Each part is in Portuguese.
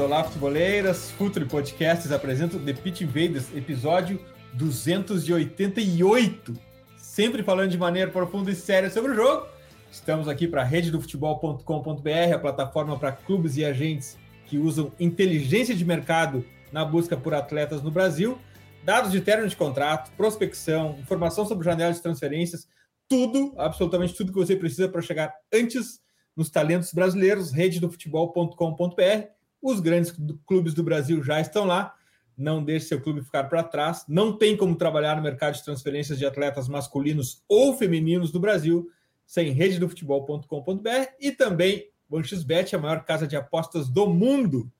Olá, futeboleiras! Futuri Podcasts apresenta o The Pit Invaders, episódio 288. Sempre falando de maneira profunda e séria sobre o jogo. Estamos aqui para a rededofutebol.com.br, a plataforma para clubes e agentes que usam inteligência de mercado na busca por atletas no Brasil. Dados de término de contrato, prospecção, informação sobre janelas de transferências, tudo, absolutamente tudo que você precisa para chegar antes nos talentos brasileiros, rededofutebol.com.br. Os grandes clubes do Brasil já estão lá. Não deixe seu clube ficar para trás. Não tem como trabalhar no mercado de transferências de atletas masculinos ou femininos do Brasil sem rededofutebol.com.br e também o XBet, a maior casa de apostas do mundo.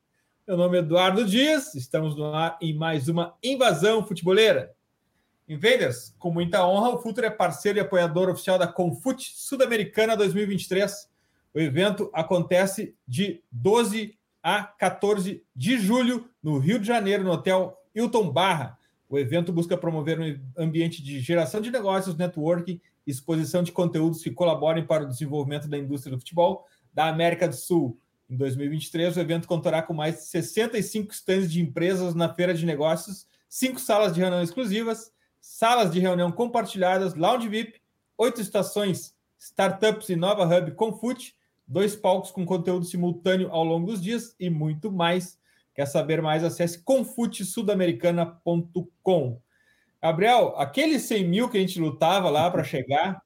Meu nome é Eduardo Dias, estamos no ar em mais uma invasão futeboleira. Invaders, com muita honra, o Futuro é parceiro e apoiador oficial da Confute Sul-Americana 2023. O evento acontece de 12 a 14 de julho no Rio de Janeiro, no Hotel Hilton Barra. O evento busca promover um ambiente de geração de negócios, networking, exposição de conteúdos que colaborem para o desenvolvimento da indústria do futebol da América do Sul. Em 2023, o evento contará com mais de 65 stands de empresas na feira de negócios, cinco salas de reunião exclusivas, salas de reunião compartilhadas, lounge VIP, oito estações, startups e nova hub Confute, dois palcos com conteúdo simultâneo ao longo dos dias e muito mais. Quer saber mais? Acesse confutesudamericana.com. Gabriel, aqueles 100 mil que a gente lutava lá para chegar,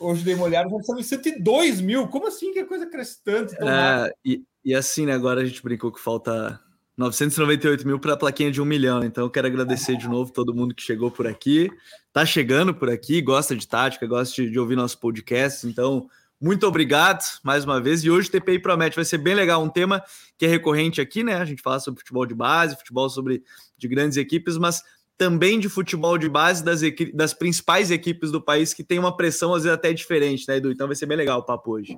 hoje dei uma olhada, já estamos em 102 mil. Como assim que a coisa cresce tanto? É, e, e, assim, né, agora a gente brincou que falta 998 mil para a plaquinha de um milhão. Então eu quero agradecer de novo todo mundo que chegou por aqui, tá chegando por aqui, gosta de tática, gosta de, de ouvir nosso podcast. Então, muito obrigado mais uma vez. E hoje o TPI promete, vai ser bem legal. Um tema que é recorrente aqui, né? A gente fala sobre futebol de base, futebol sobre de grandes equipes, mas também de futebol de base das, das principais equipes do país que tem uma pressão às vezes até diferente, né, Edu? Então vai ser bem legal o papo hoje.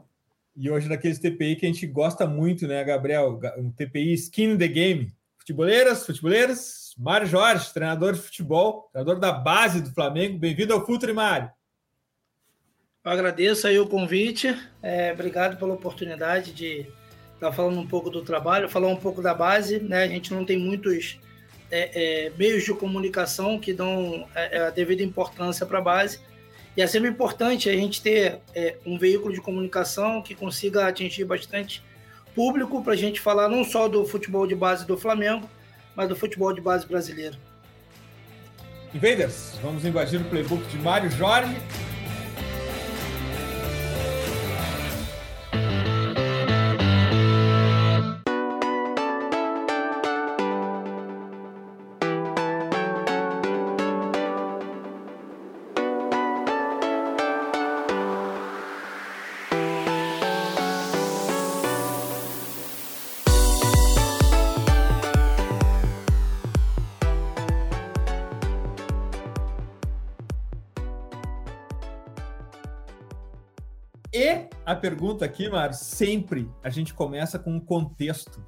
E hoje daqueles TPI que a gente gosta muito, né, Gabriel? Um TPI skin the game. Futeboleiras, futeboleiras, Mário Jorge, treinador de futebol, treinador da base do Flamengo. Bem-vindo ao Futuri, Mário. Eu agradeço aí o convite, é, obrigado pela oportunidade de estar tá falando um pouco do trabalho, falar um pouco da base, né? A gente não tem muitos é, é, meios de comunicação que dão é, é, a devida importância para a base. E é sempre importante a gente ter é, um veículo de comunicação que consiga atingir bastante público para a gente falar não só do futebol de base do Flamengo, mas do futebol de base brasileiro. Invaders, vamos invadir o playbook de Mário Jorge. Pergunta aqui, Mário, sempre a gente começa com um contexto.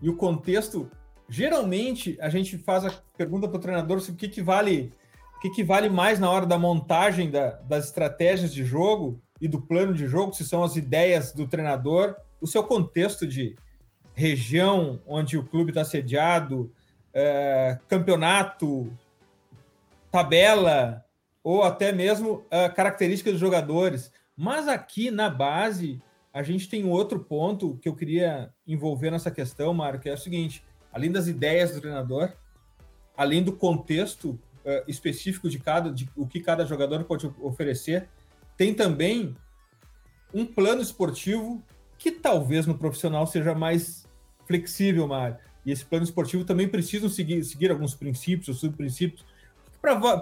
E o contexto, geralmente, a gente faz a pergunta para o treinador sobre o que, que vale o que, que vale mais na hora da montagem da, das estratégias de jogo e do plano de jogo, se são as ideias do treinador, o seu contexto de região onde o clube está sediado, é, campeonato, tabela, ou até mesmo a característica dos jogadores. Mas aqui na base, a gente tem outro ponto que eu queria envolver nessa questão, Mário, que é o seguinte: além das ideias do treinador, além do contexto uh, específico de cada, de o que cada jogador pode oferecer, tem também um plano esportivo que talvez no profissional seja mais flexível, Mário. E esse plano esportivo também precisa seguir, seguir alguns princípios subprincípios.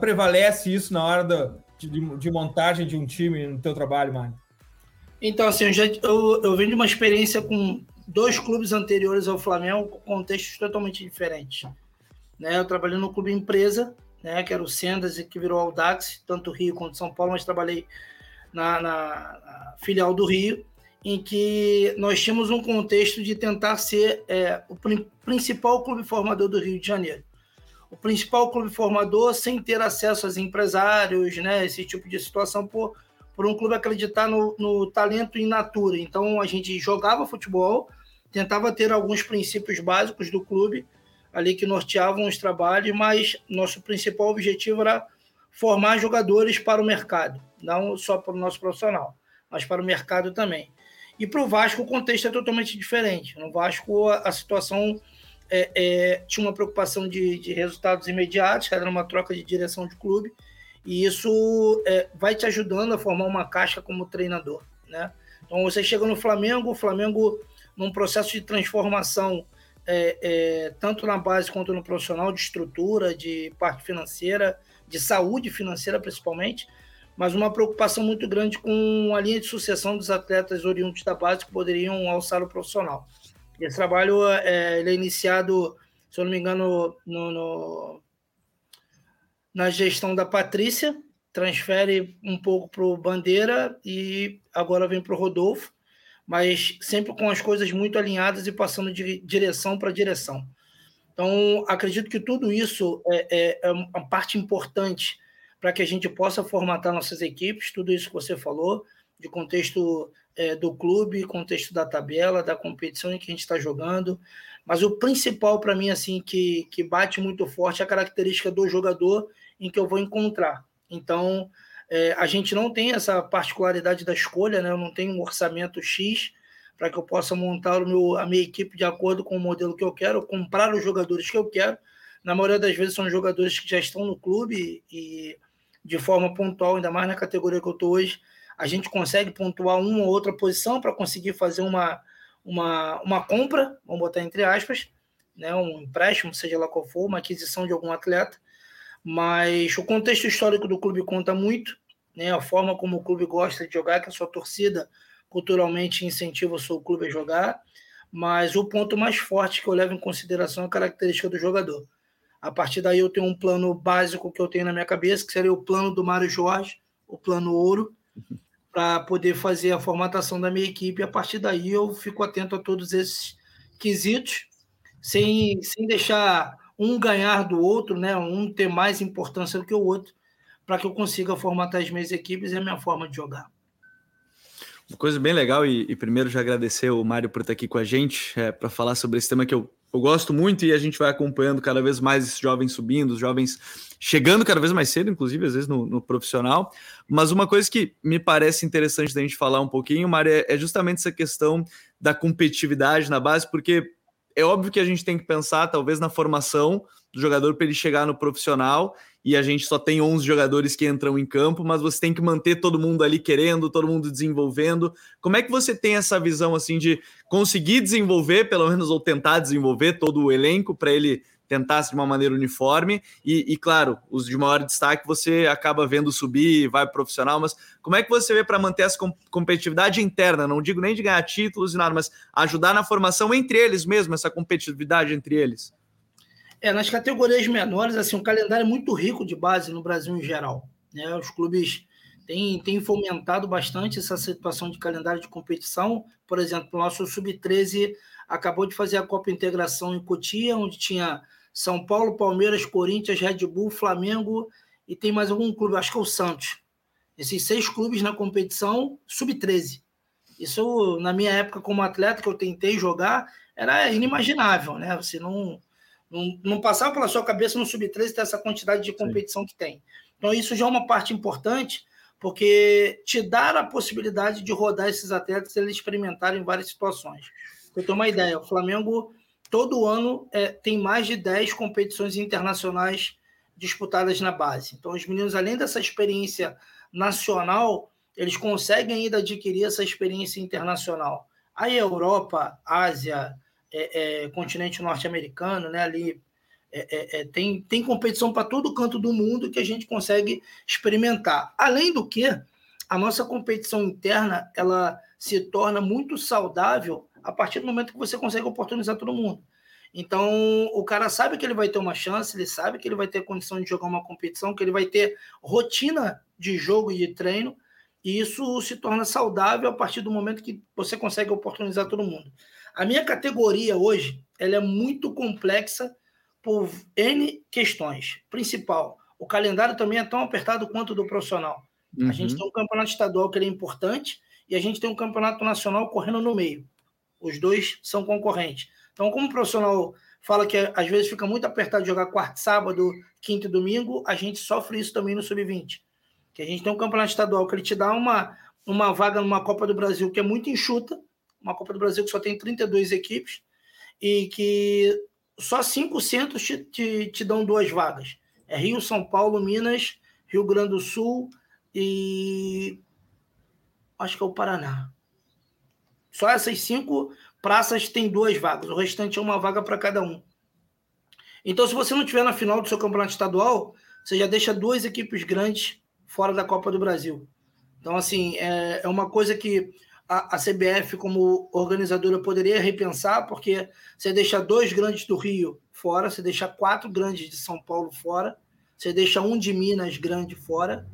Prevalece isso na hora da, de, de, montagem de um time no teu trabalho, Mário? Então, assim, eu, já, eu, eu venho de uma experiência com dois clubes anteriores ao Flamengo, com contextos totalmente diferentes. Né? Eu trabalhei no clube empresa, né, que era o Sendas e que virou Audax, tanto Rio quanto São Paulo, mas trabalhei na, na, na filial do Rio, em que nós tínhamos um contexto de tentar ser é, o principal clube formador do Rio de Janeiro. O principal clube formador sem ter acesso aos empresários, né, esse tipo de situação, por, por um clube acreditar no, no talento in natura. Então a gente jogava futebol, tentava ter alguns princípios básicos do clube, ali que norteavam os trabalhos, mas nosso principal objetivo era formar jogadores para o mercado, não só para o nosso profissional, mas para o mercado também. E para o Vasco o contexto é totalmente diferente. No Vasco a, a situação é, é, tinha uma preocupação de, de, resultados imediatos, era uma troca de direção de clube, e isso é, vai te ajudando a formar uma caixa como treinador. Né? Então você chega no Flamengo, o Flamengo num processo de transformação é, é, tanto na base quanto no profissional, de estrutura, de parte financeira, de saúde financeira principalmente, mas uma preocupação muito grande com a linha de sucessão dos atletas oriundos da base que poderiam alçar o profissional. Esse trabalho é, ele é iniciado, se eu não me engano, no, no na gestão da Patrícia, transfere um pouco para o Bandeira e agora vem para o Rodolfo mas sempre com as coisas muito alinhadas e passando de direção para direção. Então, acredito que tudo isso é, é, é uma parte importante para que a gente possa formatar nossas equipes, tudo isso que você falou, de contexto é, do clube, contexto da tabela, da competição em que a gente está jogando. Mas o principal para mim, assim, que, que bate muito forte é a característica do jogador em que eu vou encontrar. Então, é, a gente não tem essa particularidade da escolha, né? Eu não tenho um orçamento X para que eu possa montar o meu, a minha equipe de acordo com o modelo que eu quero, comprar os jogadores que eu quero. Na maioria das vezes são jogadores que já estão no clube e de forma pontual, ainda mais na categoria que eu estou hoje, a gente consegue pontuar uma ou outra posição para conseguir fazer uma, uma, uma compra, vamos botar entre aspas, né, um empréstimo, seja lá qual for, uma aquisição de algum atleta. Mas o contexto histórico do clube conta muito, né? A forma como o clube gosta de jogar, que a sua torcida culturalmente incentiva o seu clube a jogar, mas o ponto mais forte que eu levo em consideração é a característica do jogador. A partir daí eu tenho um plano básico que eu tenho na minha cabeça, que seria o plano do Mário Jorge, o plano ouro, para poder fazer a formatação da minha equipe. A partir daí eu fico atento a todos esses quesitos, sem, sem deixar um ganhar do outro, né? um ter mais importância do que o outro, para que eu consiga formatar as minhas equipes e a minha forma de jogar. Uma coisa bem legal, e, e primeiro já agradecer o Mário por estar aqui com a gente, é, para falar sobre esse tema que eu, eu gosto muito e a gente vai acompanhando cada vez mais esses jovens subindo, os jovens chegando cada vez mais cedo, inclusive, às vezes no, no profissional. Mas uma coisa que me parece interessante da gente falar um pouquinho, Mário, é, é justamente essa questão da competitividade na base, porque é óbvio que a gente tem que pensar, talvez, na formação do jogador para ele chegar no profissional e a gente só tem 11 jogadores que entram em campo, mas você tem que manter todo mundo ali querendo, todo mundo desenvolvendo. Como é que você tem essa visão assim de conseguir desenvolver, pelo menos ou tentar desenvolver todo o elenco para ele tentar de uma maneira uniforme e, e, claro, os de maior destaque você acaba vendo subir, vai profissional, mas como é que você vê para manter essa competitividade interna? Não digo nem de ganhar títulos e nada, mas ajudar na formação entre eles mesmo, essa competitividade entre eles. É, nas categorias menores, assim, um calendário é muito rico de base no Brasil em geral. Né? Os clubes têm, têm fomentado bastante essa situação de calendário de competição. Por exemplo, o nosso Sub-13 acabou de fazer a Copa Integração em Cotia, onde tinha São Paulo, Palmeiras, Corinthians, Red Bull, Flamengo e tem mais algum clube, acho que é o Santos. Esses seis clubes na competição, Sub-13. Isso, na minha época como atleta, que eu tentei jogar, era inimaginável, né? Você não não, não passava pela sua cabeça no sub-13 ter essa quantidade de competição Sim. que tem. Então, isso já é uma parte importante, porque te dá a possibilidade de rodar esses atletas eles experimentarem várias situações. Eu tenho uma ideia, o Flamengo todo ano é, tem mais de 10 competições internacionais disputadas na base. Então, os meninos, além dessa experiência nacional, eles conseguem ainda adquirir essa experiência internacional. Aí, Europa, Ásia, é, é, continente norte-americano, né, ali É, é, é tem, tem competição para todo canto do mundo que a gente consegue experimentar. Além do que, a nossa competição interna ela se torna muito saudável a partir do momento que você consegue oportunizar todo mundo. Então, o cara sabe que ele vai ter uma chance, ele sabe que ele vai ter condição de jogar uma competição, que ele vai ter rotina de jogo e de treino, e isso se torna saudável a partir do momento que você consegue oportunizar todo mundo. A minha categoria hoje, ela é muito complexa por N questões. Principal, o calendário também é tão apertado quanto o do profissional. Uhum. A gente uhum. tem um campeonato estadual que é importante e a gente tem um campeonato nacional correndo no meio. Os dois são concorrentes. Então, como o profissional fala que às vezes fica muito apertado jogar quarto, sábado, quinto e domingo, a gente sofre isso também no sub-20. Que a gente tem um campeonato estadual que ele te dá uma, uma vaga numa Copa do Brasil que é muito enxuta, uma Copa do Brasil que só tem 32 equipes, e que só cinco centros te, te, te dão duas vagas. É Rio, São Paulo, Minas, Rio Grande do Sul e acho que é o Paraná. Só essas cinco praças têm duas vagas, o restante é uma vaga para cada um. Então, se você não tiver na final do seu campeonato estadual, você já deixa duas equipes grandes fora da Copa do Brasil. Então, assim, é, é uma coisa que a, a CBF, como organizadora, poderia repensar, porque você deixa dois grandes do Rio fora, você deixa quatro grandes de São Paulo fora, você deixa um de Minas grande fora,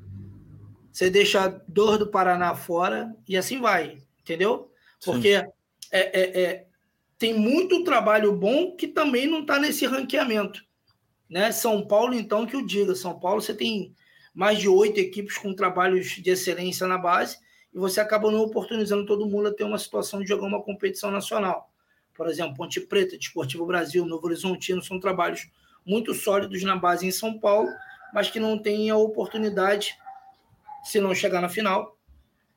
você deixa dois do Paraná fora, e assim vai, entendeu? Porque é, é, é, tem muito trabalho bom que também não está nesse ranqueamento. Né? São Paulo, então, que eu diga. São Paulo, você tem mais de oito equipes com trabalhos de excelência na base, e você acaba não oportunizando todo mundo a ter uma situação de jogar uma competição nacional. Por exemplo, Ponte Preta, Desportivo Brasil, Novo Horizontino, são trabalhos muito sólidos na base em São Paulo, mas que não têm a oportunidade, se não chegar na final,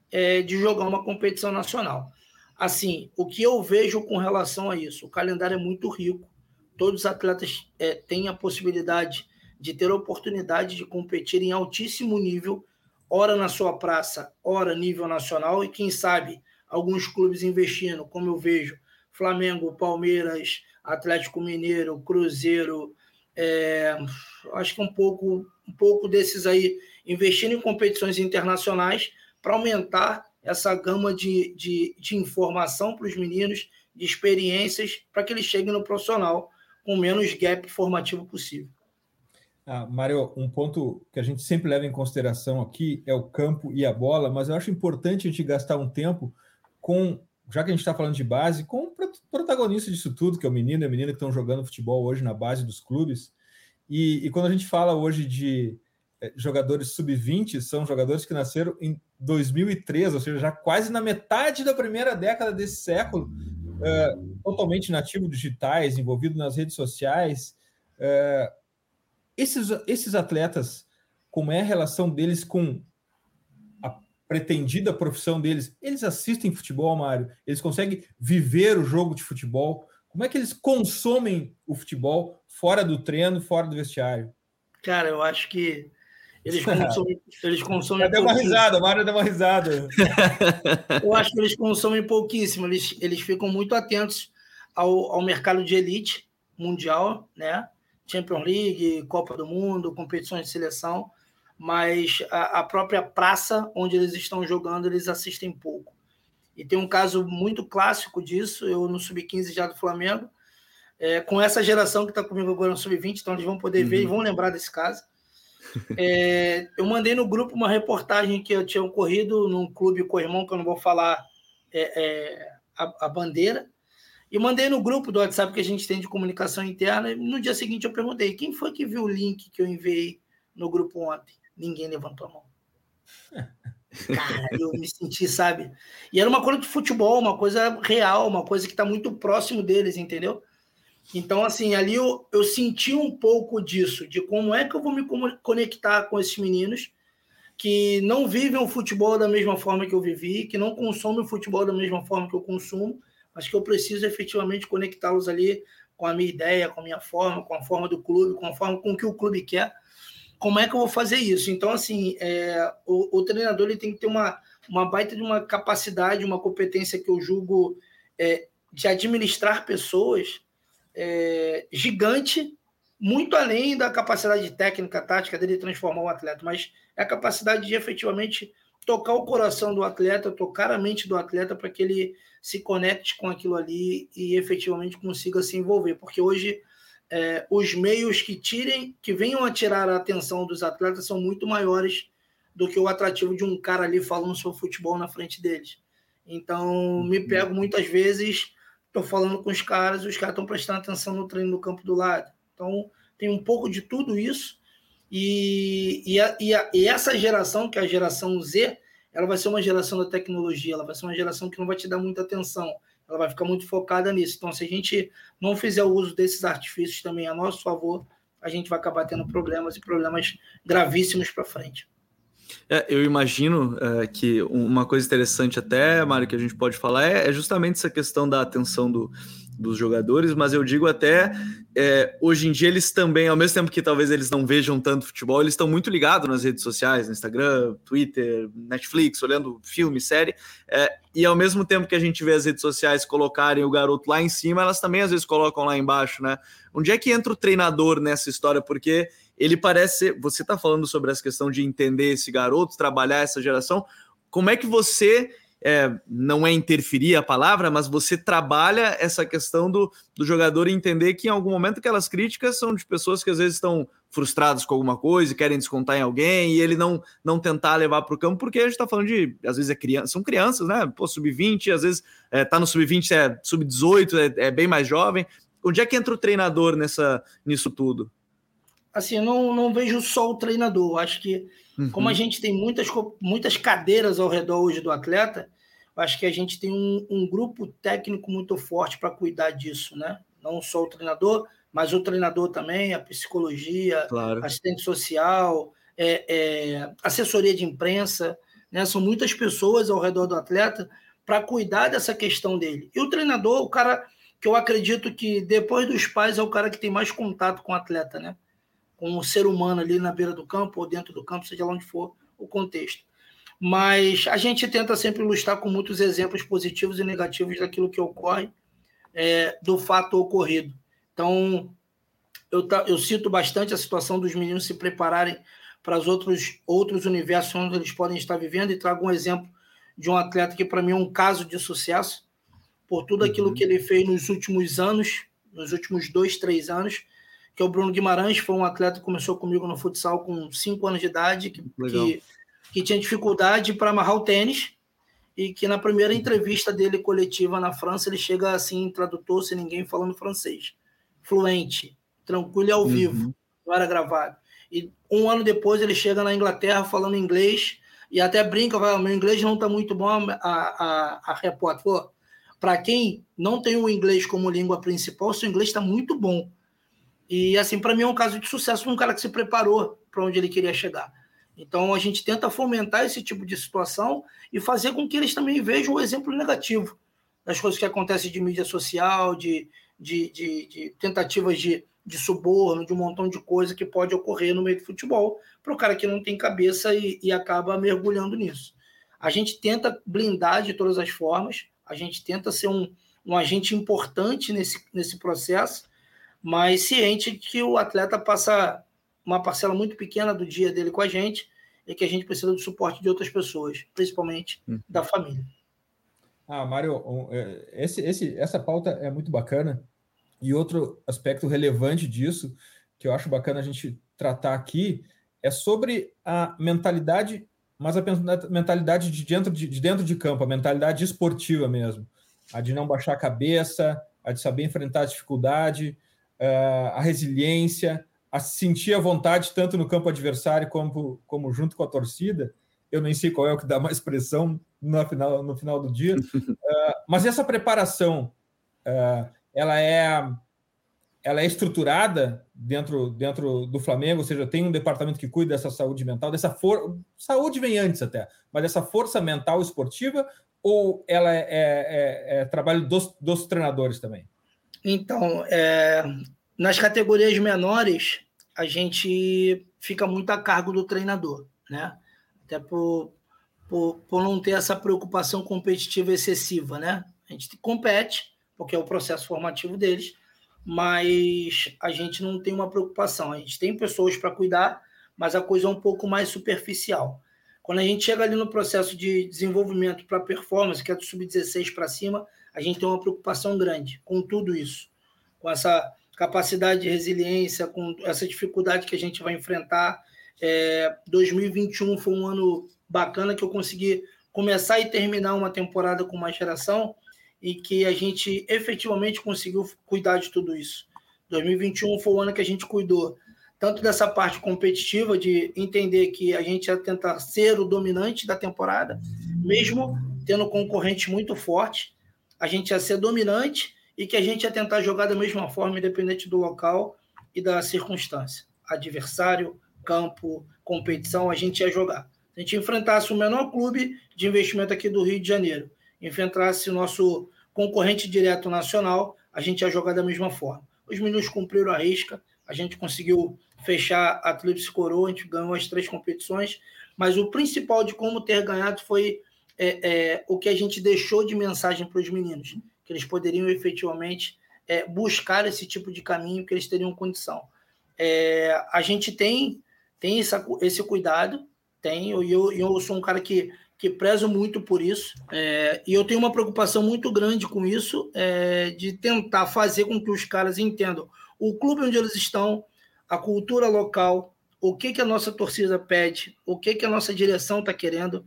é, de jogar uma competição nacional. Assim, o que eu vejo com relação a isso? O calendário é muito rico, todos os atletas é, têm a possibilidade de ter a oportunidade de competir em altíssimo nível ora na sua praça, ora nível nacional, e quem sabe alguns clubes investindo, como eu vejo, Flamengo, Palmeiras, Atlético Mineiro, Cruzeiro, é, acho que um pouco, um pouco desses aí investindo em competições internacionais para aumentar essa gama de, de, de informação para os meninos, de experiências, para que eles cheguem no profissional com menos gap formativo possível. Ah, Mário, um ponto que a gente sempre leva em consideração aqui é o campo e a bola, mas eu acho importante a gente gastar um tempo com, já que a gente está falando de base, com o protagonista disso tudo, que é o menino e a menina que estão jogando futebol hoje na base dos clubes. E, e quando a gente fala hoje de é, jogadores sub-20, são jogadores que nasceram em 2003, ou seja, já quase na metade da primeira década desse século, é, totalmente nativo digitais, envolvido nas redes sociais. É, esses, esses atletas, como é a relação deles com a pretendida profissão deles? Eles assistem futebol, Mário? Eles conseguem viver o jogo de futebol? Como é que eles consomem o futebol fora do treino, fora do vestiário? Cara, eu acho que eles consomem. eles consomem deu uma risada, Mário deu uma risada. eu acho que eles consomem pouquíssimo. Eles, eles ficam muito atentos ao, ao mercado de elite mundial, né? Champions League, Copa do Mundo, competições de seleção, mas a, a própria praça onde eles estão jogando, eles assistem pouco. E tem um caso muito clássico disso, eu no Sub-15 já do Flamengo, é, com essa geração que está comigo agora no Sub-20, então eles vão poder uhum. ver e uhum. vão lembrar desse caso. É, eu mandei no grupo uma reportagem que eu tinha ocorrido num clube com o irmão, que eu não vou falar é, é a, a, bandeira, e mandei no grupo do WhatsApp que a gente tem de comunicação interna. E no dia seguinte eu perguntei: quem foi que viu o link que eu enviei no grupo ontem? Ninguém levantou a mão. Cara, eu me senti, sabe? E era uma coisa de futebol, uma coisa real, uma coisa que está muito próximo deles, entendeu? Então, assim, ali eu, eu senti um pouco disso, de como é que eu vou me conectar com esses meninos que não vivem o futebol da mesma forma que eu vivi, que não consomem o futebol da mesma forma que eu consumo, Acho que eu preciso efetivamente conectá-los ali com a minha ideia, com a minha forma, com a forma do clube, com a forma com que o clube quer. Como é que eu vou fazer isso? Então, assim, é, o, o, treinador ele tem que ter uma, uma baita de uma capacidade, uma competência que eu julgo é, de administrar pessoas é, gigante muito além da capacidade técnica, tática dele transformar o atleta, mas é a capacidade de efetivamente tocar o coração do atleta, tocar a mente do atleta para que ele se conecte com aquilo ali e efetivamente consiga se envolver. Porque hoje é, os meios que tirem, que venham a tirar a atenção dos atletas são muito maiores do que o atrativo de um cara ali falando sobre futebol na frente deles. Então, me uhum. pego muitas vezes, estou falando com os caras, os caras estão prestando atenção no treino no campo do lado. Então, tem um pouco de tudo isso. E, e, a, e, a, e essa geração, que é a geração Z, ela vai ser uma geração da tecnologia, ela vai ser uma geração que não vai te dar muita atenção ela vai ficar muito focada nisso. Então, se a gente não fizer o uso desses artifícios também a nosso favor, a gente vai acabar tendo problemas e problemas gravíssimos para frente. É, eu imagino é, que uma coisa interessante até, Mário, que a gente pode falar é, é justamente essa questão da atenção do, dos jogadores, mas eu digo até é, hoje em dia eles também, ao mesmo tempo que talvez eles não vejam tanto futebol, eles estão muito ligados nas redes sociais, no Instagram, Twitter, Netflix, olhando filme, série, é, e ao mesmo tempo que a gente vê as redes sociais colocarem o garoto lá em cima, elas também às vezes colocam lá embaixo, né? Onde é que entra o treinador nessa história? Porque ele parece, você está falando sobre essa questão de entender esse garoto, trabalhar essa geração, como é que você é, não é interferir a palavra, mas você trabalha essa questão do, do jogador entender que em algum momento aquelas críticas são de pessoas que às vezes estão frustradas com alguma coisa e querem descontar em alguém e ele não não tentar levar para o campo, porque a gente está falando de, às vezes é criança, são crianças, né? Pô, sub-20, às vezes é, tá no sub-20, é sub-18, é, é bem mais jovem. Onde é que entra o treinador nessa, nisso tudo? Assim, não, não vejo só o treinador. Acho que Uhum. Como a gente tem muitas, muitas cadeiras ao redor hoje do atleta, acho que a gente tem um, um grupo técnico muito forte para cuidar disso, né? Não só o treinador, mas o treinador também, a psicologia, claro. assistente social, é, é, assessoria de imprensa, né? São muitas pessoas ao redor do atleta para cuidar dessa questão dele. E o treinador, o cara que eu acredito que depois dos pais é o cara que tem mais contato com o atleta, né? Com o ser humano ali na beira do campo ou dentro do campo, seja lá onde for o contexto. Mas a gente tenta sempre ilustrar com muitos exemplos positivos e negativos daquilo que ocorre, é, do fato ocorrido. Então, eu, eu cito bastante a situação dos meninos se prepararem para os outros, outros universos onde eles podem estar vivendo e trago um exemplo de um atleta que, para mim, é um caso de sucesso, por tudo aquilo uhum. que ele fez nos últimos anos, nos últimos dois, três anos, que é o Bruno Guimarães, foi um atleta que começou comigo no futsal com 5 anos de idade, que, que, que, tinha dificuldade para amarrar o tênis, e que na primeira entrevista dele coletiva na França, ele chega assim, tradutor, sem ninguém falando francês. Fluente, tranquilo e ao uhum. vivo, não era gravado. E um ano depois ele chega na Inglaterra falando inglês, e até brinca, vai, meu inglês não está muito bom, a, a, a repórter para quem não tem o inglês como língua principal, seu inglês está muito bom e, assim, para mim é um caso de sucesso um cara que se preparou para onde ele queria chegar. Então, a gente tenta fomentar esse tipo de situação e fazer com que eles também vejam o exemplo negativo das coisas que acontecem de mídia social, de, de, de, de tentativas de, de suborno, de um montão de coisa que pode ocorrer no meio do futebol para o cara que não tem cabeça e, e acaba mergulhando nisso. A gente tenta blindar de todas as formas, a gente tenta ser um, um agente importante nesse, nesse processo, mas ciente que o atleta passa uma parcela muito pequena do dia dele com a gente e que a gente precisa do suporte de outras pessoas, principalmente hum. da família. Ah, Mário, é, esse, esse, essa pauta é muito bacana. E outro aspecto relevante disso, que eu acho bacana a gente tratar aqui, é sobre a mentalidade, mas a mentalidade de dentro de, de dentro de campo, a mentalidade esportiva mesmo. A de não baixar a cabeça, a de saber enfrentar a dificuldade, a resiliência, a sentir a vontade tanto no campo adversário como, como junto com a torcida. Eu nem sei qual é o que dá mais pressão no final, no final do dia. Uh, mas essa preparação, uh, ela é ela é estruturada dentro, dentro do Flamengo, ou seja, tem um departamento que cuida dessa saúde mental, dessa for... saúde vem antes até, mas dessa força mental esportiva, ou ela é, é, é, é trabalho dos, dos treinadores também? Então, é, nas categorias menores, a gente fica muito a cargo do treinador, né? Até por, por, por não ter essa preocupação competitiva excessiva, né? A gente compete, porque é o processo formativo deles, mas a gente não tem uma preocupação. A gente tem pessoas para cuidar, mas a coisa é um pouco mais superficial. Quando a gente chega ali no processo de desenvolvimento para performance, que é do sub-16 para cima, a gente tem uma preocupação grande com tudo isso, com essa capacidade de resiliência, com essa dificuldade que a gente vai enfrentar. É, 2021 foi um ano bacana que eu consegui começar e terminar uma temporada com uma geração e que a gente efetivamente conseguiu cuidar de tudo isso. 2021 foi o ano que a gente cuidou tanto dessa parte competitiva de entender que a gente ia tentar ser o dominante da temporada, mesmo tendo concorrente muito forte, a gente ia ser dominante e que a gente ia tentar jogar da mesma forma, independente do local e da circunstância. Adversário, campo, competição, a gente ia jogar. Se a gente enfrentasse o menor clube de investimento aqui do Rio de Janeiro, enfrentasse o nosso concorrente direto nacional, a gente ia jogar da mesma forma. Os meninos cumpriram a risca, a gente conseguiu fechar a Tríplice Coroa, a gente ganhou as três competições, mas o principal de como ter ganhado foi é, é, o que a gente deixou de mensagem para os meninos, que eles poderiam efetivamente é, buscar esse tipo de caminho, que eles teriam condição. É, a gente tem, tem essa, esse cuidado, tem, e eu, eu sou um cara que, que prezo muito por isso, é, e eu tenho uma preocupação muito grande com isso, é, de tentar fazer com que os caras entendam o clube onde eles estão, a cultura local, o que, que a nossa torcida pede, o que, que a nossa direção está querendo,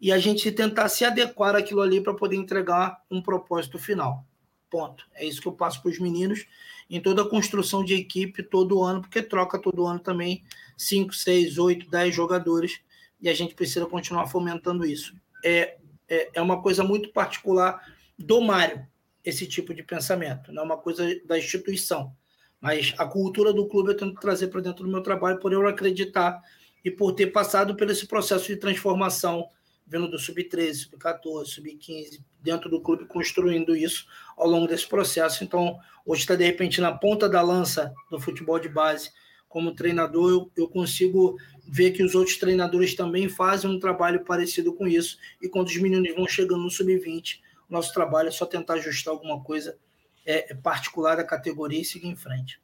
e a gente tentar se adequar àquilo ali para poder entregar um propósito final. Ponto. É isso que eu passo para os meninos em toda a construção de equipe todo ano, porque troca todo ano também 5, 6, 8, 10 jogadores e a gente precisa continuar fomentando isso. É, é, é uma coisa muito particular do Mário, esse tipo de pensamento, não é uma coisa da instituição. Mas a cultura do clube eu tento trazer para dentro do meu trabalho por eu acreditar e por ter passado por esse processo de transformação, vindo do sub-13, sub-14, sub-15, dentro do clube, construindo isso ao longo desse processo. Então, hoje está de repente na ponta da lança do futebol de base. Como treinador, eu, eu consigo ver que os outros treinadores também fazem um trabalho parecido com isso. E quando os meninos vão chegando no sub-20, nosso trabalho é só tentar ajustar alguma coisa é, particular da categoria e seguir em frente.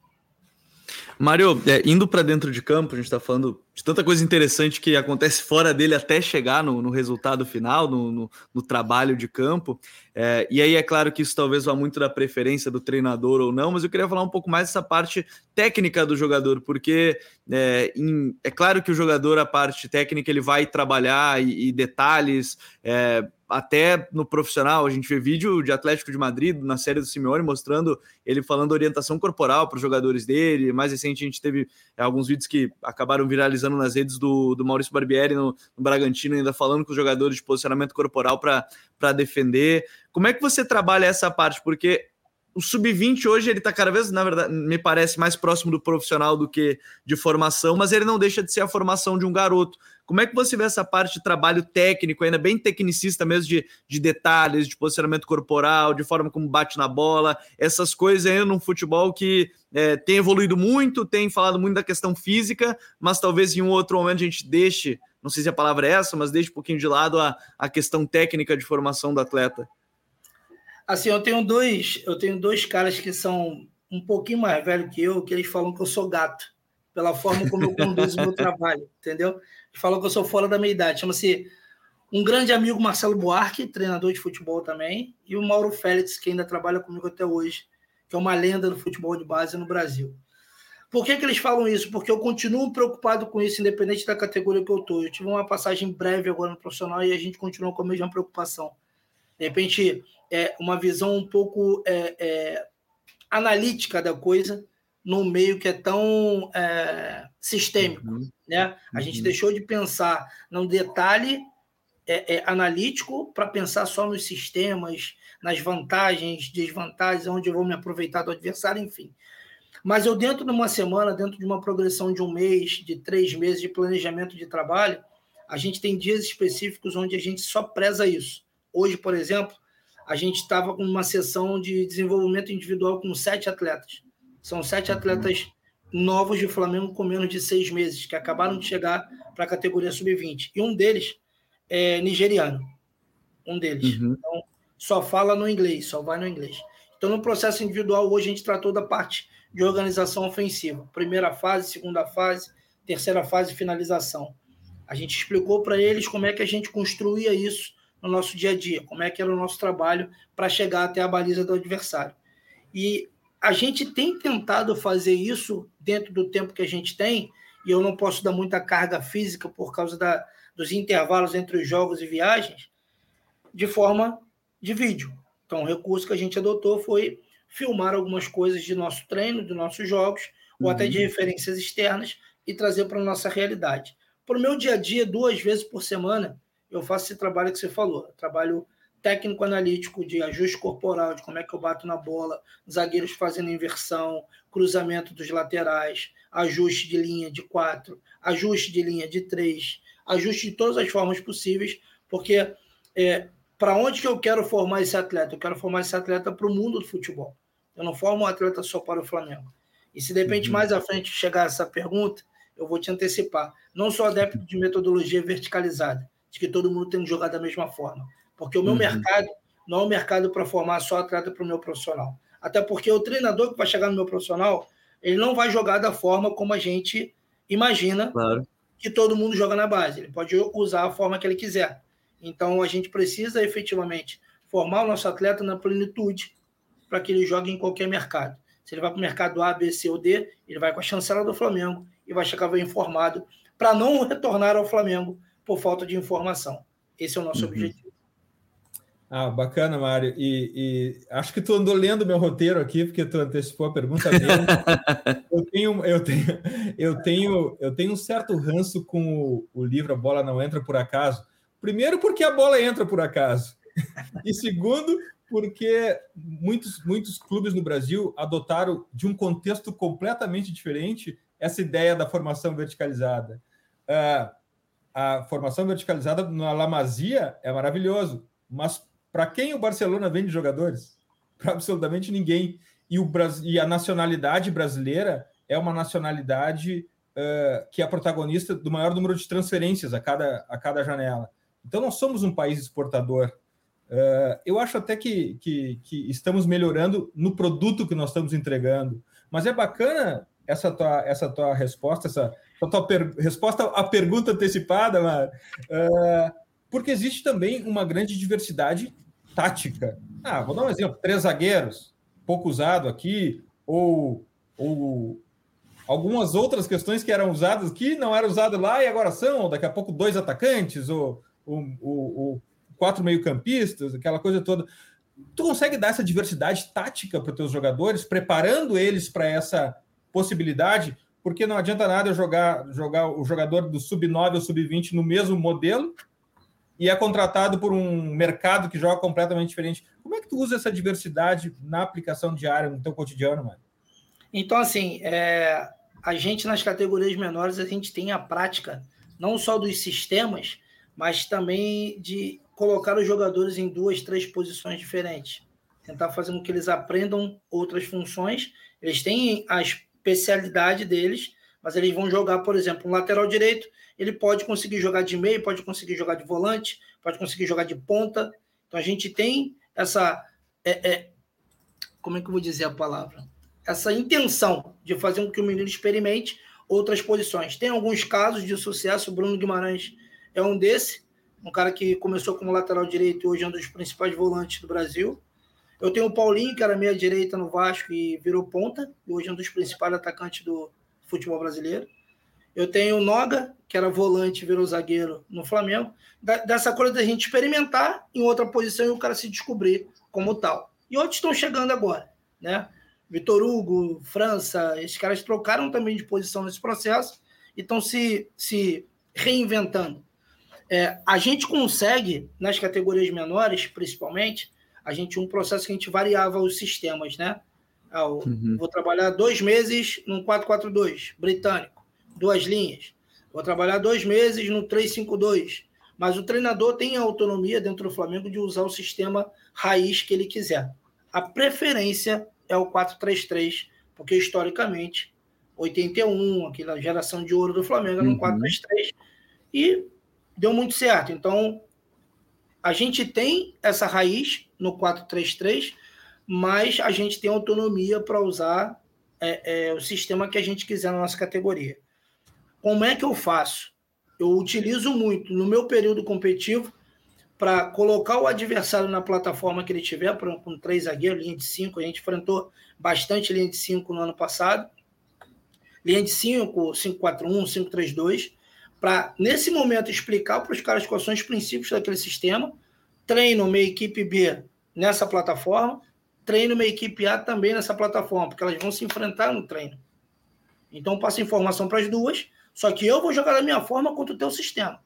Mário, é, indo para dentro de campo, a gente está falando de tanta coisa interessante que acontece fora dele até chegar no, no resultado final, no, no, no, trabalho de campo. É, e aí é claro que isso talvez vá muito da preferência do treinador ou não, mas eu queria falar um pouco mais dessa parte técnica do jogador, porque é, em, é claro que o jogador, a parte técnica, ele vai trabalhar e, e detalhes. É, até no profissional, a gente vê vídeo de Atlético de Madrid na série do Simeone mostrando ele falando orientação corporal para os jogadores dele. Mais recente, a gente teve é, alguns vídeos que acabaram viralizando nas redes do, do Maurício Barbieri no, no Bragantino, ainda falando com os jogadores de posicionamento corporal para defender. Como é que você trabalha essa parte? Porque o sub-20 hoje ele está cada vez, na verdade, me parece mais próximo do profissional do que de formação, mas ele não deixa de ser a formação de um garoto. Como é que você vê essa parte de trabalho técnico, ainda bem tecnicista mesmo, de, de detalhes, de posicionamento corporal, de forma como bate na bola, essas coisas ainda num futebol que é, tem evoluído muito, tem falado muito da questão física, mas talvez em um outro momento a gente deixe, não sei se a palavra é essa, mas deixe um pouquinho de lado a, a questão técnica de formação do atleta. Assim, eu tenho dois, eu tenho dois caras que são um pouquinho mais velhos que eu, que eles falam que eu sou gato, pela forma como eu conduzo o meu trabalho, entendeu? Eles falam que eu sou fora da minha idade. Chama-se um grande amigo, Marcelo Buarque, treinador de futebol também, e o Mauro Félix, que ainda trabalha comigo até hoje, que é uma lenda do futebol de base no Brasil. Por que, que eles falam isso? Porque eu continuo preocupado com isso, independente da categoria que eu estou. Eu tive uma passagem breve agora no profissional e a gente continua com a mesma preocupação. De repente, é, uma visão um pouco é, é, analítica da coisa num meio que é tão é, sistêmico. Uhum. Né? A gente uhum. deixou de pensar num detalhe é, é, analítico para pensar só nos sistemas, nas vantagens, desvantagens, onde eu vou me aproveitar do adversário, enfim. Mas eu, dentro de uma semana, dentro de uma progressão de um mês, de três meses de planejamento de trabalho, a gente tem dias específicos onde a gente só preza isso. Hoje, por exemplo, a gente estava com uma sessão de desenvolvimento individual com sete atletas. São sete uhum. atletas novos de Flamengo com menos de seis meses, que acabaram de chegar para a categoria sub-20. E um deles é nigeriano. Um deles. Uhum. Então, só fala no inglês, só vai no inglês. Então, no processo individual, hoje a gente tratou da parte de organização ofensiva. Primeira fase, segunda fase, terceira fase, finalização. A gente explicou para eles como é que a gente construía isso no nosso dia a dia, como é que era o nosso trabalho para chegar até a baliza do adversário. E a gente tem tentado fazer isso dentro do tempo que a gente tem, e eu não posso dar muita carga física por causa da, dos intervalos entre os jogos e viagens, de forma de vídeo. Então, o recurso que a gente adotou foi filmar algumas coisas de nosso treino, de nossos jogos, uhum. ou até de uhum. referências externas e trazer para a nossa realidade. Para o meu dia a dia, duas vezes por semana, eu faço esse trabalho que você falou. trabalho técnico-analítico de ajuste corporal, de como é que eu bato na bola, zagueiros fazendo inversão, cruzamento dos laterais, ajuste de linha de quatro, ajuste de linha de três, ajuste de todas as formas possíveis, porque é, para onde que eu quero formar esse atleta? Eu quero formar esse atleta para o mundo do futebol. Eu não formo um atleta só para o Flamengo. E se de repente uhum. mais à frente chegar essa pergunta, eu vou te antecipar. Não sou adepto de metodologia verticalizada, de que todo mundo tem que jogar da mesma forma. Porque o meu uhum. mercado não é um mercado para formar só atleta para o meu profissional. Até porque o treinador que vai chegar no meu profissional, ele não vai jogar da forma como a gente imagina claro. que todo mundo joga na base. Ele pode usar a forma que ele quiser. Então a gente precisa efetivamente formar o nosso atleta na plenitude para que ele jogue em qualquer mercado. Se ele vai para o mercado A, B, C ou D, ele vai com a chancela do Flamengo e vai chegar bem informado para não retornar ao Flamengo por falta de informação. Esse é o nosso uhum. objetivo. Ah, bacana, Mário. E, e, acho que tu andou lendo meu roteiro aqui, porque tu antecipou a pergunta dele. eu, tenho, eu, tenho, eu, tenho, eu tenho um certo ranço com o, o livro A Bola Não Entra Por Acaso. Primeiro, porque a bola entra por acaso. E segundo, porque muitos, muitos clubes no Brasil adotaram, de um contexto completamente diferente, essa ideia da formação verticalizada. Uh, a formação verticalizada na Lamazia é maravilhoso, mas para quem o Barcelona vende jogadores? Para absolutamente ninguém. E, o, e a nacionalidade brasileira é uma nacionalidade uh, que é protagonista do maior número de transferências a cada, a cada janela. Então, nós somos um país exportador. Uh, eu acho até que, que, que, estamos melhorando no produto que nós estamos entregando. Mas é bacana essa tua, essa tua resposta, essa, essa tua per, resposta à pergunta antecipada, Mar, uh, porque existe também uma grande diversidade tática. Ah, vou dar um exemplo: três zagueiros, pouco usado aqui, ou, ou algumas outras questões que eram usadas aqui, não eram usadas lá e agora são, daqui a pouco dois atacantes, ou, ou, ou, ou quatro meio-campistas, aquela coisa toda. Tu consegue dar essa diversidade tática para os teus jogadores, preparando eles para essa possibilidade? Porque não adianta nada eu jogar, jogar o jogador do sub-9 ou sub-20 no mesmo modelo e é contratado por um mercado que joga completamente diferente. Como é que tu usa essa diversidade na aplicação diária, no teu cotidiano, mano? Então, assim, é, a gente nas categorias menores, a gente tem a prática não só dos sistemas, mas também de colocar os jogadores em duas, três posições diferentes. Tentar fazer com que eles aprendam outras funções. Eles têm a especialidade deles, mas eles vão jogar, por exemplo, um lateral direito, ele pode conseguir jogar de meio, pode conseguir jogar de volante, pode conseguir jogar de ponta. Então a gente tem essa. É, é, como é que eu vou dizer a palavra? Essa intenção de fazer com que o menino experimente outras posições. Tem alguns casos de sucesso, o Bruno Guimarães é um desse, um cara que começou como lateral direito e hoje é um dos principais volantes do Brasil. Eu tenho o Paulinho, que era meia direita no Vasco e virou ponta, e hoje é um dos principais atacantes do futebol brasileiro. Eu tenho o Noga, que era volante virou zagueiro no Flamengo. dessa coisa da gente experimentar em outra posição e o cara se descobrir como tal. E outros estão chegando agora, né? Vitor Hugo, França, esses caras trocaram também de posição nesse processo e estão se, se reinventando. É, a gente consegue, nas categorias menores, principalmente, a gente um processo que a gente variava os sistemas, né? Ah, uhum. Vou trabalhar dois meses no 442 britânico, duas linhas. Vou trabalhar dois meses no 352. Mas o treinador tem a autonomia dentro do Flamengo de usar o sistema raiz que ele quiser. A preferência é o 433, porque historicamente, 81, aquela geração de ouro do Flamengo, era um 433. Uhum. E deu muito certo. Então, a gente tem essa raiz no 4-3-3, mas a gente tem autonomia para usar é, é, o sistema que a gente quiser na nossa categoria. Como é que eu faço? Eu utilizo muito no meu período competitivo para colocar o adversário na plataforma que ele tiver, com três zagueiros, linha de cinco. A gente enfrentou bastante linha de cinco no ano passado. Linha de cinco, 5-4-1, 5-3-2, para, nesse momento, explicar para os caras quais são os princípios daquele sistema. Treino uma equipe B nessa plataforma, treino uma equipe A também nessa plataforma, porque elas vão se enfrentar no treino. Então, passo informação para as duas, só que eu vou jogar da minha forma contra o teu sistema.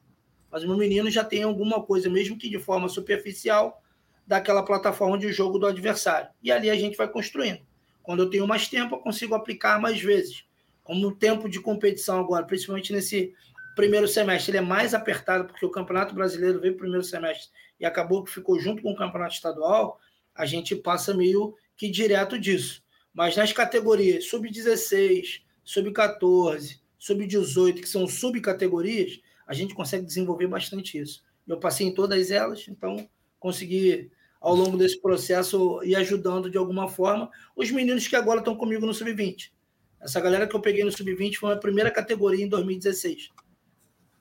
Mas o meu menino já tem alguma coisa, mesmo que de forma superficial, daquela plataforma de jogo do adversário. E ali a gente vai construindo. Quando eu tenho mais tempo, eu consigo aplicar mais vezes. Como o tempo de competição agora, principalmente nesse primeiro semestre, ele é mais apertado, porque o Campeonato Brasileiro veio primeiro semestre e acabou que ficou junto com o Campeonato Estadual, a gente passa meio que direto disso. Mas nas categorias sub-16, sub-14, sub-18, que são subcategorias, a gente consegue desenvolver bastante isso. Eu passei em todas elas, então consegui, ao longo desse processo, ir ajudando de alguma forma os meninos que agora estão comigo no sub-20. Essa galera que eu peguei no sub-20 foi a primeira categoria em 2016.